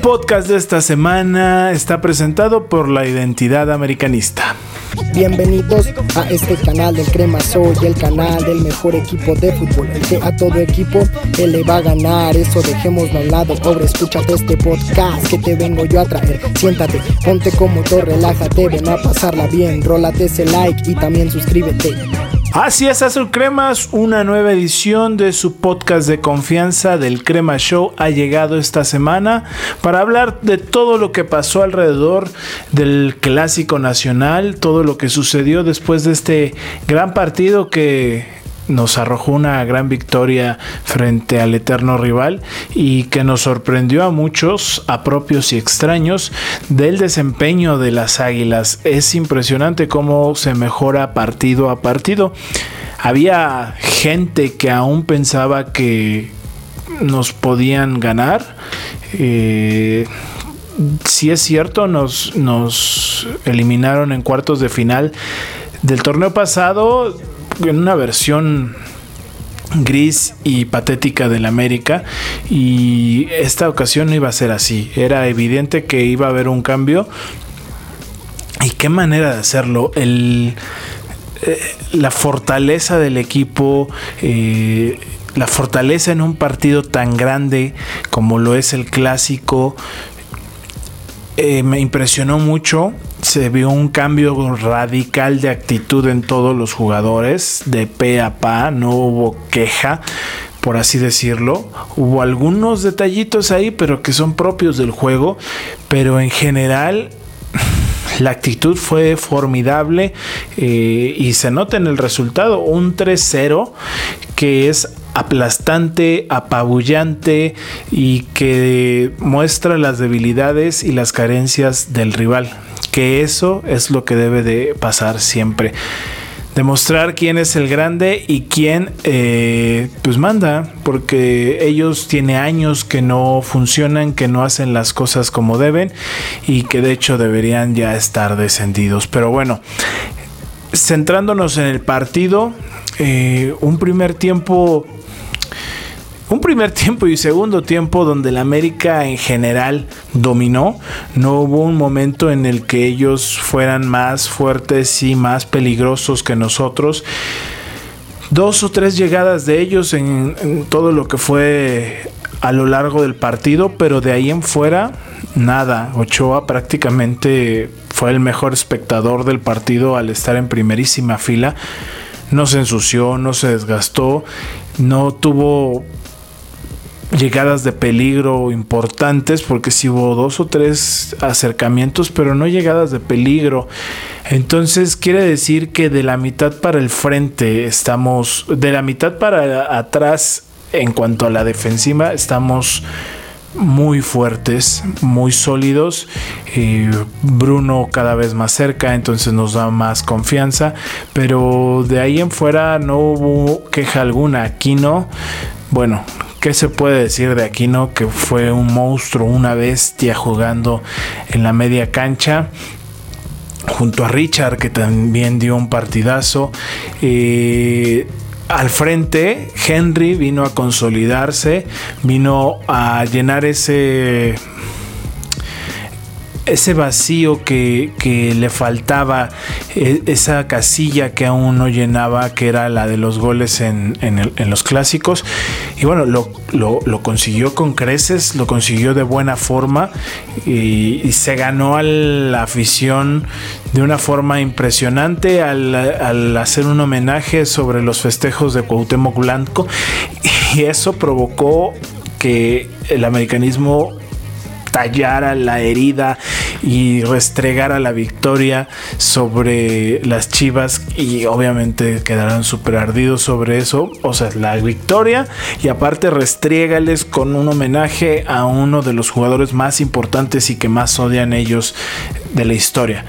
podcast de esta semana está presentado por la identidad americanista. Bienvenidos a este canal del Crema Soy, el canal del mejor equipo de fútbol, el que a todo equipo él le va a ganar. Eso dejémoslo a un lado, pobre, escúchate este podcast que te vengo yo a traer. Siéntate, ponte cómodo, relájate, ven a pasarla bien, rólate ese like y también suscríbete. Así es, Azul Cremas, una nueva edición de su podcast de confianza del Crema Show ha llegado esta semana para hablar de todo lo que pasó alrededor del Clásico Nacional, todo lo que sucedió después de este gran partido que nos arrojó una gran victoria frente al eterno rival y que nos sorprendió a muchos, a propios y extraños, del desempeño de las Águilas. Es impresionante cómo se mejora partido a partido. Había gente que aún pensaba que nos podían ganar. Eh, si es cierto, nos, nos eliminaron en cuartos de final del torneo pasado en una versión gris y patética del América y esta ocasión no iba a ser así. Era evidente que iba a haber un cambio. Y qué manera de hacerlo. El eh, la fortaleza del equipo eh, la fortaleza en un partido tan grande como lo es el clásico eh, me impresionó mucho. Se vio un cambio radical de actitud en todos los jugadores, de pe a pa, no hubo queja, por así decirlo. Hubo algunos detallitos ahí, pero que son propios del juego, pero en general la actitud fue formidable eh, y se nota en el resultado, un 3-0 que es aplastante, apabullante y que muestra las debilidades y las carencias del rival. Que eso es lo que debe de pasar siempre. Demostrar quién es el grande y quién eh, pues manda, porque ellos tiene años que no funcionan, que no hacen las cosas como deben y que de hecho deberían ya estar descendidos. Pero bueno, centrándonos en el partido, eh, un primer tiempo un primer tiempo y segundo tiempo donde la América en general dominó. No hubo un momento en el que ellos fueran más fuertes y más peligrosos que nosotros. Dos o tres llegadas de ellos en, todo lo que fue a lo largo del partido, pero de ahí en fuera nada. Ochoa prácticamente fue el mejor espectador del partido al estar en primerísima fila. No se ensució, no se desgastó, no tuvo llegadas de peligro importantes, porque si hubo dos o tres acercamientos, pero no llegadas de peligro. Entonces quiere decir que de la mitad para el frente estamos, de la mitad para atrás en cuanto a la defensiva, estamos muy fuertes, muy sólidos. Bruno cada vez más cerca, entonces nos da más confianza. Pero de ahí en fuera no hubo queja alguna. Aquí no. Bueno, ¿Qué se puede decir de Aquino? Que fue un monstruo, una bestia jugando en la media cancha junto a Richard que también dio un partidazo. Eh, al frente, Henry vino a consolidarse, vino a llenar ese ese vacío que, le faltaba, e, esa casilla que aún no llenaba, que era la de los goles en, los clásicos. Y bueno, lo, consiguió con creces, lo consiguió de buena forma y, se ganó a la afición de una forma impresionante al, al, hacer un homenaje sobre los festejos de Cuauhtémoc Blanco y eso provocó que el americanismo tallara la herida y restregara la victoria sobre las Chivas y obviamente quedarán súper ardidos sobre eso. O sea, la victoria y aparte restriégales con un homenaje a uno de los jugadores más importantes y que más odian ellos de la historia.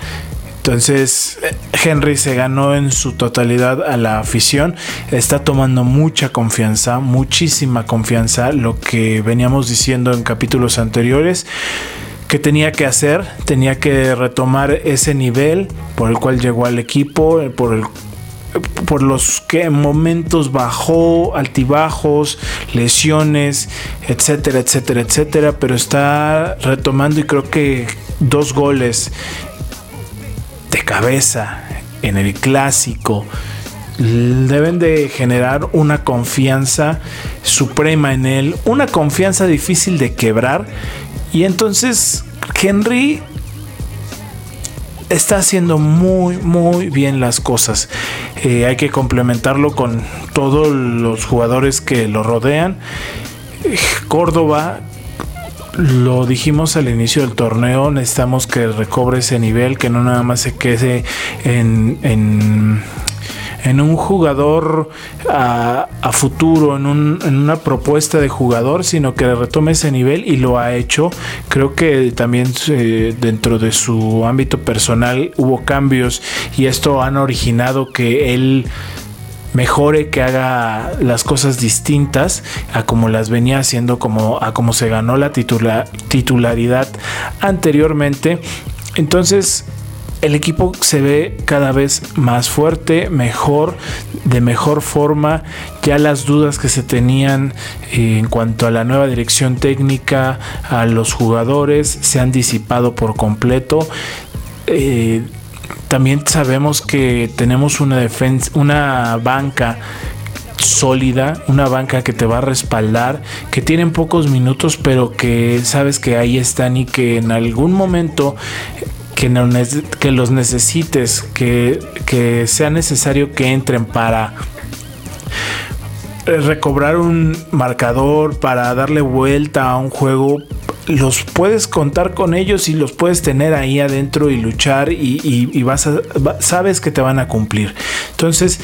Entonces Henry se ganó en su totalidad a la afición, está tomando mucha confianza, muchísima confianza, lo que veníamos diciendo en capítulos anteriores que tenía que hacer, tenía que retomar ese nivel por el cual llegó al equipo, por por los que momentos bajó, altibajos, lesiones, etcétera, etcétera, etcétera, pero está retomando y creo que dos goles de cabeza en el clásico. Deben de generar una confianza suprema en él, una confianza difícil de quebrar y entonces Henry está haciendo muy, muy bien las cosas. Eh, hay que complementarlo con todos los jugadores que lo rodean. Córdoba, lo dijimos al inicio del torneo, necesitamos que recobre ese nivel, que no nada más se quede en en un jugador a, futuro, en, una propuesta de jugador, sino que retome ese nivel y lo ha hecho. Creo que también eh, dentro de su ámbito personal hubo cambios y esto han originado que él mejore, que haga las cosas distintas a como las venía haciendo, como, a como se ganó la titularidad anteriormente. Entonces, el equipo se ve cada vez más fuerte, mejor, de mejor forma. Ya las dudas que se tenían eh, en cuanto a la nueva dirección técnica, a los jugadores, se han disipado por completo. Eh, también sabemos que tenemos una defensa, una banca sólida, una banca que te va a respaldar, que tienen pocos minutos, pero que sabes que ahí están y que en algún momento que, los necesites, que, sea necesario que entren para recobrar un marcador, para darle vuelta a un juego, los puedes contar con ellos y los puedes tener ahí adentro y luchar y, vas sabes que te van a cumplir. Entonces,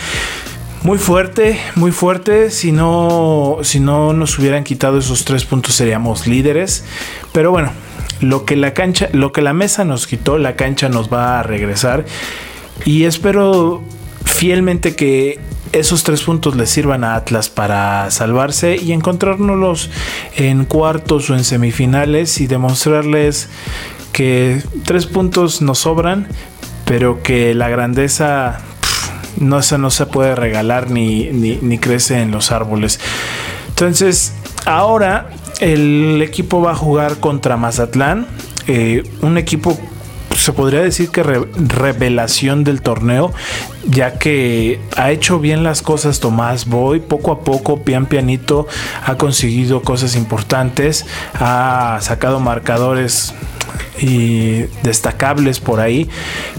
muy fuerte, muy fuerte. Si no, si no nos hubieran quitado esos tres puntos seríamos líderes. Pero bueno, lo que la cancha, lo que la mesa nos quitó, la cancha nos va a regresar. Y espero fielmente que esos tres puntos le sirvan a Atlas para salvarse y encontrárnoslos en cuartos o en semifinales y demostrarles que tres puntos nos sobran, pero que la grandeza no, se, no se puede regalar ni, ni, ni crece en los árboles. Entonces, ahora el equipo va a jugar contra Mazatlán, eh, un equipo se podría decir que revelación del torneo, ya que ha hecho bien las cosas Tomás Boy, poco a poco, pian pianito, ha conseguido cosas importantes, ha sacado marcadores y destacables por ahí,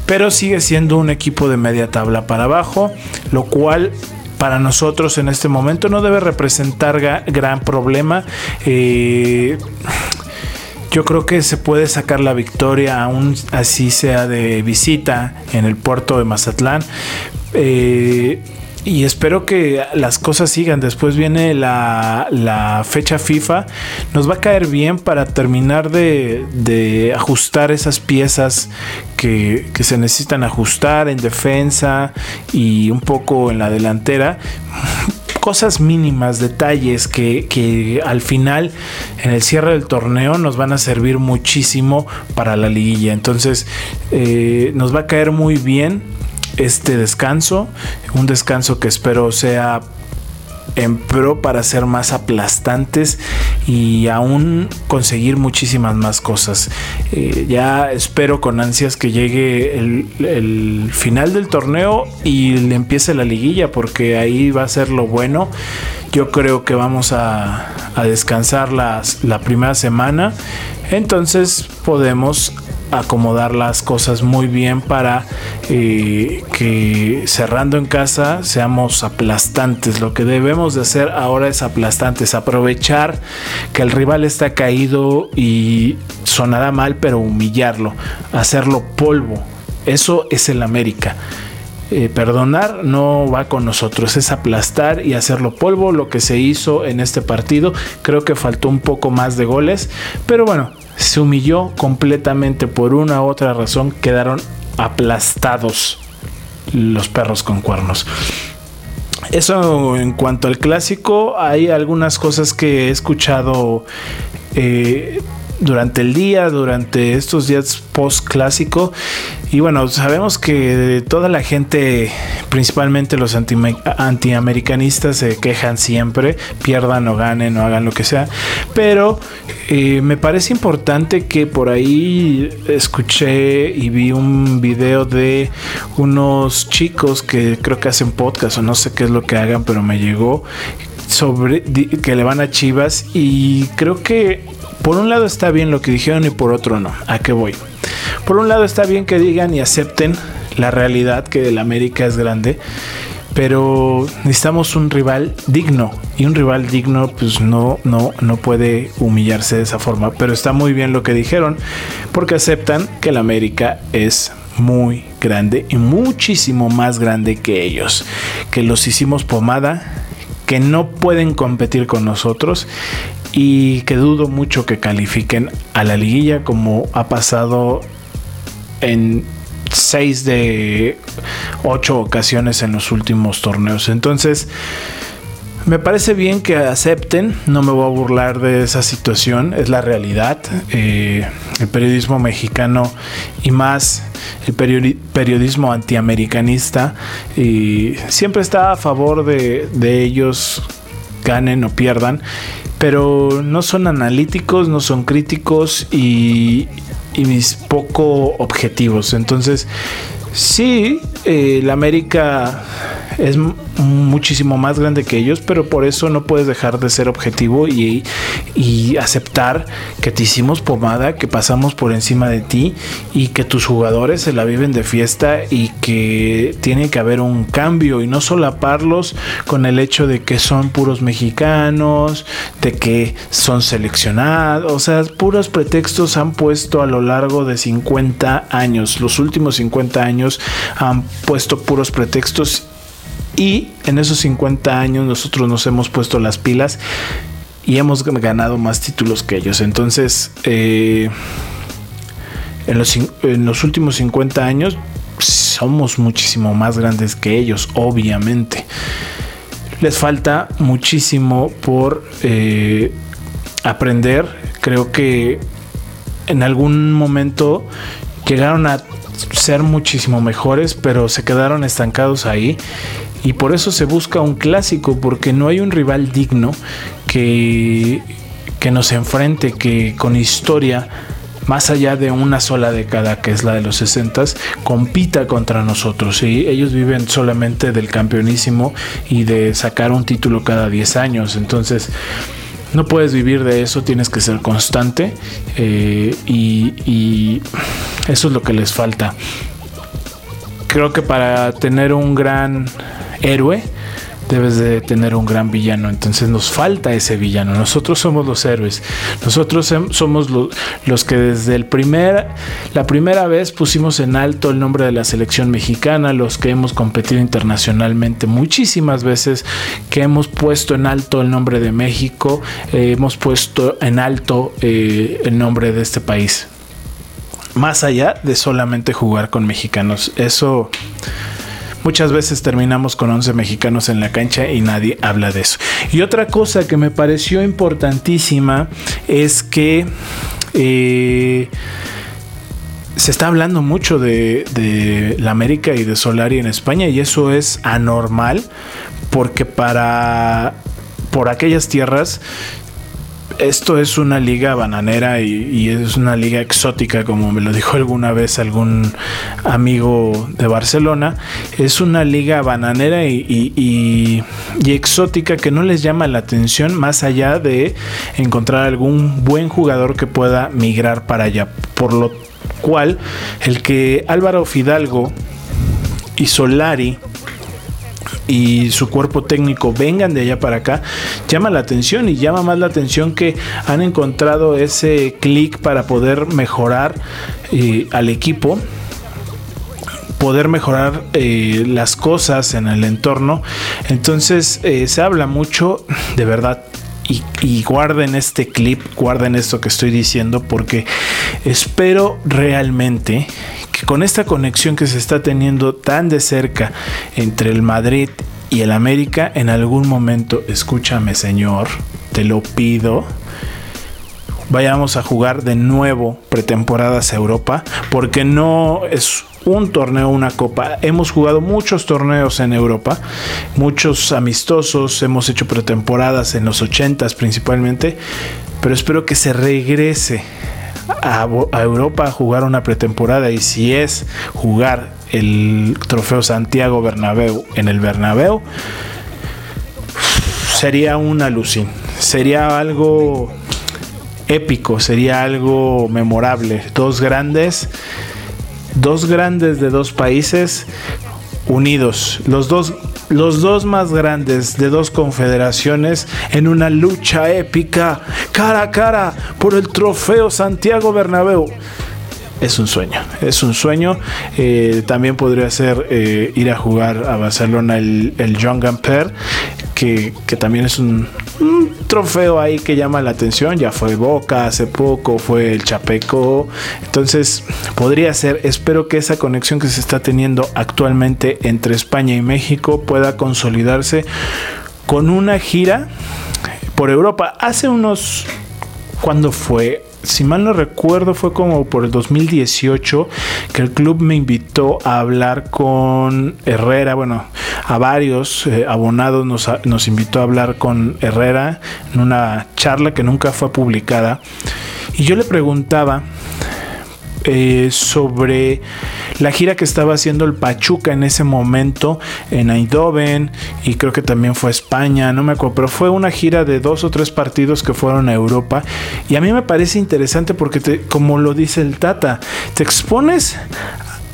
pero sigue siendo un equipo de media tabla para abajo, lo cual para nosotros en este momento no debe representar gran problema. Eh, yo creo que se puede sacar la victoria, aún así sea de visita en el puerto de Mazatlán. Eh, y espero que las cosas sigan. Después viene la, fecha FIFA. Nos va a caer bien para terminar de, ajustar esas piezas que, se necesitan ajustar en defensa y un poco en la delantera cosas mínimas, detalles que, al final en el cierre del torneo nos van a servir muchísimo para la liguilla. Entonces eh, nos va a caer muy bien este descanso, un descanso que espero sea en pro para ser más aplastantes y aún conseguir muchísimas más cosas. Eh, ya espero con ansias que llegue el, final del torneo y le empiece la liguilla porque ahí va a ser lo bueno. Yo creo que vamos a, descansar la primera semana. Entonces podemos acomodar las cosas muy bien para eh, que cerrando en casa seamos aplastantes. Lo que debemos de hacer ahora es aplastantes, aprovechar que el rival está caído y sonará mal, pero humillarlo, hacerlo polvo. Eso es el América. Eh, perdonar no va con nosotros, es aplastar y hacerlo polvo lo que se hizo en este partido. Creo que faltó un poco más de goles, pero bueno, se humilló completamente por una u otra razón, quedaron aplastados los perros con cuernos. Eso en cuanto al clásico, hay algunas cosas que he escuchado eh, durante el día, durante estos días post clásico. Y bueno, sabemos que toda la gente, principalmente los antiamericanistas, se quejan siempre, pierdan o ganen o hagan lo que sea. Pero eh, me parece importante que por ahí escuché y vi un video de unos chicos que creo que hacen podcast o no sé qué es lo que hagan, pero me llegó sobre que le van a Chivas y creo que por un lado está bien lo que dijeron y por otro no. ¿A qué voy? Por un lado está bien que digan y acepten la realidad que el América es grande, pero necesitamos un rival digno y un rival digno pues no no no puede humillarse de esa forma, pero está muy bien lo que dijeron porque aceptan que el América es muy grande y muchísimo más grande que ellos, que los hicimos pomada, que no pueden competir con nosotros y que dudo mucho que califiquen a la liguilla como ha pasado en seis de ocho ocasiones en los últimos torneos. Entonces, me parece bien que acepten, no me voy a burlar de esa situación, es la realidad. Eh, el periodismo mexicano y más el periodismo antiamericanista y siempre está a favor de, de ellos ganen o pierdan pero no son analíticos, no son críticos y, y poco objetivos. Entonces, sí, eh, la América es muchísimo más grande que ellos, pero por eso no puedes dejar de ser objetivo y, aceptar que te hicimos pomada, que pasamos por encima de ti y que tus jugadores se la viven de fiesta y que tiene que haber un cambio y no solaparlos con el hecho de que son puros mexicanos, de que son seleccionados, o sea, puros pretextos han puesto a lo largo de 50 años, los últimos 50 años han puesto puros pretextos y en esos 50 años nosotros nos hemos puesto las pilas y hemos ganado más títulos que ellos. Entonces, eh, en, los, últimos 50 años somos muchísimo más grandes que ellos, obviamente. Les falta muchísimo por eh, aprender. Creo que en algún momento llegaron a ser muchísimo mejores, pero se quedaron estancados ahí y por eso se busca un clásico, porque no hay un rival digno que, que nos enfrente, que con historia más allá de una sola década, que es la de los 60, compita contra nosotros. y Ellos viven solamente del campeonísimo y de sacar un título cada 10 años. Entonces, no puedes vivir de eso, tienes que ser constante eh, y, y eso es lo que les falta. Creo que para tener un gran héroe, debes de tener un gran villano. Entonces nos falta ese villano. Nosotros somos los héroes. Nosotros somos los que desde el la primera vez pusimos en alto el nombre de la selección mexicana, los que hemos competido internacionalmente muchísimas veces, que hemos puesto en alto el nombre de México, eh, hemos puesto en alto eh, el nombre de este país. Más allá de solamente jugar con mexicanos. Eso Muchas veces terminamos con 11 mexicanos en la cancha y nadie habla de eso. Y otra cosa que me pareció importantísima es que eh, se está hablando mucho de, de, la América y de Solari en España y eso es anormal porque para por aquellas tierras esto es una liga bananera y, es una liga exótica, como me lo dijo alguna vez algún amigo de Barcelona. Es una liga bananera y, exótica que no les llama la atención más allá de encontrar algún buen jugador que pueda migrar para allá. Por lo cual, el que Álvaro Fidalgo y Solari y su cuerpo técnico vengan de allá para acá, llama la atención y llama más la atención que han encontrado ese clic para poder mejorar eh, al equipo poder mejorar eh, las cosas en el entorno. Entonces eh, se habla mucho de verdad y, y, guarden este clip, guarden esto que estoy diciendo porque espero realmente con esta conexión que se está teniendo tan de cerca entre el Madrid y el América, en algún momento, escúchame Señor, te lo pido, vayamos a jugar de nuevo pretemporadas a Europa, porque no es un torneo, una copa. Hemos jugado muchos torneos en Europa, muchos amistosos, hemos hecho pretemporadas en los 80 principalmente, pero espero que se regrese a, Europa jugar una pretemporada y si es jugar el trofeo Santiago Bernabéu en el Bernabéu sería una alucin, sería algo épico, sería algo memorable, dos grandes dos grandes de dos países unidos, los dos los dos más grandes de dos confederaciones en una lucha épica cara a cara por el trofeo Santiago Bernabéu. Es un sueño, es un sueño. Eh, también podría ser eh, ir a jugar a Barcelona el, el John Gamper, que, que también es un, un trofeo ahí que llama la atención. Ya fue Boca hace poco, fue el Chapeco. Entonces, podría ser. Espero que esa conexión que se está teniendo actualmente entre España y México pueda consolidarse con una gira por Europa. Hace unos. ¿Cuándo fue? si mal no recuerdo, fue como por el 2018 que el club me invitó a hablar con Herrera, bueno, a varios eh, abonados nos, nos invitó a hablar con Herrera en una charla que nunca fue publicada. Y yo le preguntaba eh, sobre la gira que estaba haciendo el Pachuca en ese momento en Eindhoven y creo que también fue España, no me acuerdo, pero fue una gira de dos o tres partidos que fueron a Europa. Y a mí me parece interesante porque te, como lo dice el Tata, te expones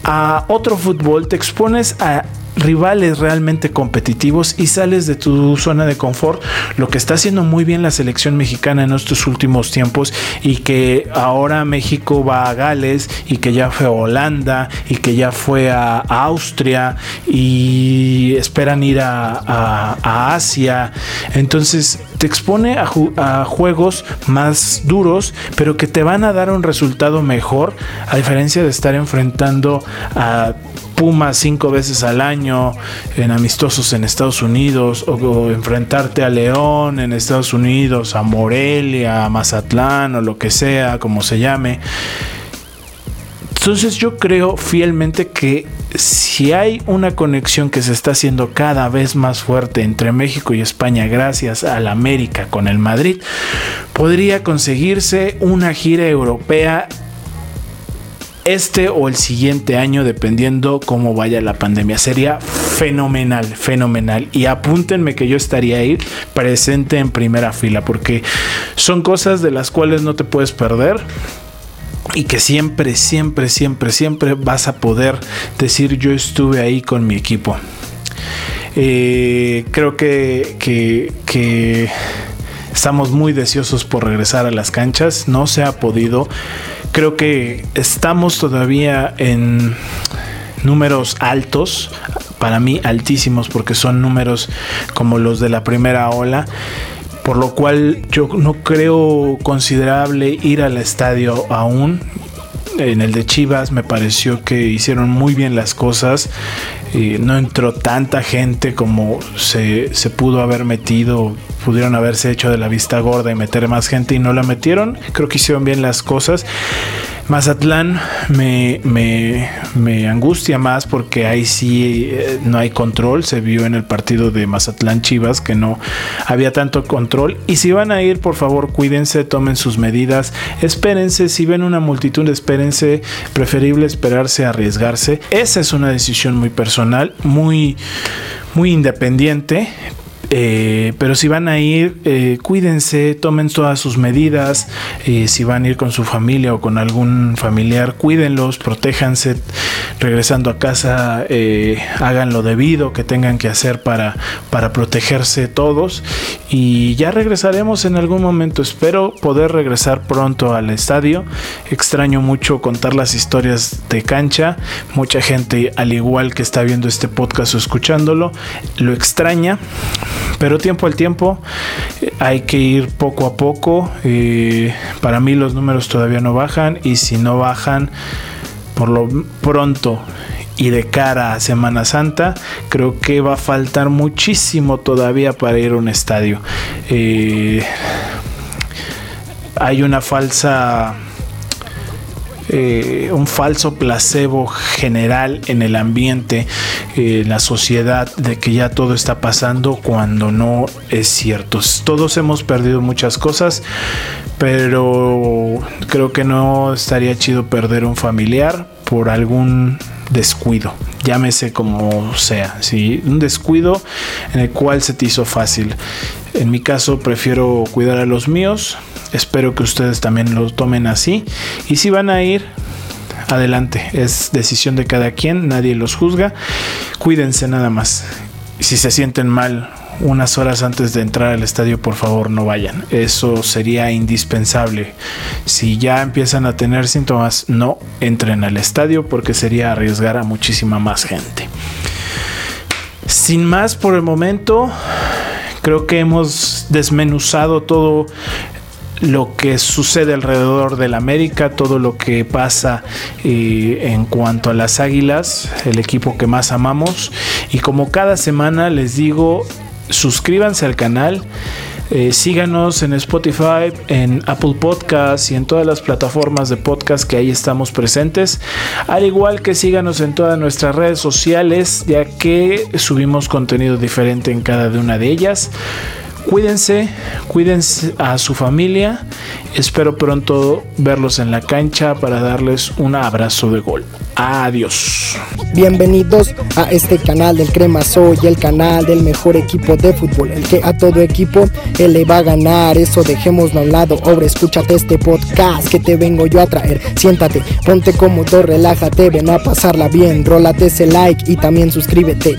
a otro fútbol, te expones a rivales realmente competitivos y sales de tu zona de confort, lo que está haciendo muy bien la selección mexicana en estos últimos tiempos y que ahora México va a Gales y que ya fue a Holanda y que ya fue a, Austria y esperan ir a, a, Asia. Entonces te expone a, juegos más duros, pero que te van a dar un resultado mejor, a diferencia de estar enfrentando a Puma cinco veces al año en amistosos en Estados Unidos o, o, enfrentarte a León en Estados Unidos, a Morelia, a Mazatlán o lo que sea, como se llame. Entonces yo creo fielmente que si hay una conexión que se está haciendo cada vez más fuerte entre México y España gracias a la América con el Madrid, podría conseguirse una gira europea este o el siguiente año, dependiendo cómo vaya la pandemia. Sería fenomenal, fenomenal. Y apúntenme que yo estaría ahí presente en primera fila, porque son cosas de las cuales no te puedes perder. Y que siempre, siempre, siempre, siempre vas a poder decir yo estuve ahí con mi equipo. Eh, creo que, que, que estamos muy deseosos por regresar a las canchas. No se ha podido creo que estamos todavía en números altos, para mí altísimos porque son números como los de la primera ola. Por lo cual yo no creo considerable ir al estadio aún. En el de Chivas me pareció que hicieron muy bien las cosas. Eh, no entró tanta gente como se, se pudo haber metido pudieron haberse hecho de la vista gorda y meter más gente y no la metieron. Creo que hicieron bien las cosas. Mazatlán me, me, me angustia más porque ahí sí eh, no hay control. Se vio en el partido de Mazatlán Chivas que no había tanto control. Y si van a ir, por favor, cuídense, tomen sus medidas, espérense. Si ven una multitud, espérense. Preferible esperarse arriesgarse. Esa es una decisión muy personal, muy, muy independiente eh, pero si van a ir, eh, cuídense, tomen todas sus medidas. Eh, si van a ir con su familia o con algún familiar, cuídenlos, protéjanse. Regresando a casa, hagan lo debido que tengan que hacer para, para protegerse todos. Y ya regresaremos en algún momento. Espero poder regresar pronto al estadio. Extraño mucho contar las historias de cancha. Mucha gente, al igual que está viendo este podcast o escuchándolo, lo extraña pero tiempo al tiempo eh, hay que ir poco a poco. Eh, para mí los números todavía no bajan y si no bajan por lo pronto y de cara a Semana Santa, creo que va a faltar muchísimo todavía para ir a un estadio. Eh, hay una falsa eh, un falso placebo general en el ambiente, en la sociedad, de que ya todo está pasando cuando no es cierto. Todos hemos perdido muchas cosas, pero creo que no estaría chido perder un familiar por algún descuido, llámese como sea, ¿sí? un descuido en el cual se te hizo fácil. En mi caso prefiero cuidar a los míos, espero que ustedes también lo tomen así y si van a ir, adelante, es decisión de cada quien, nadie los juzga, cuídense nada más. Si se sienten mal unas horas antes de entrar al estadio, por favor no vayan. Eso sería indispensable. Si ya empiezan a tener síntomas, no entren al estadio porque sería arriesgar a muchísima más gente. Sin más por el momento, creo que hemos desmenuzado todo lo que sucede alrededor del América, todo lo que pasa eh, en cuanto a las Águilas, el equipo que más amamos. Y como cada semana les digo, suscríbanse al canal. Eh, síganos en Spotify, en Apple Podcasts y en todas las plataformas de podcast que ahí estamos presentes. Al igual que síganos en todas nuestras redes sociales, ya que subimos contenido diferente en cada una de ellas. Cuídense, cuídense a su familia. Espero pronto verlos en la cancha para darles un abrazo de gol. Adiós. Bienvenidos a este canal del Crema Soy, el canal del mejor equipo de fútbol, el que a todo equipo él le va a ganar. Eso dejémoslo a un lado. Ahora escúchate este podcast que te vengo yo a traer. Siéntate, ponte cómodo, relájate, ven a pasarla bien. Rólate ese like y también suscríbete.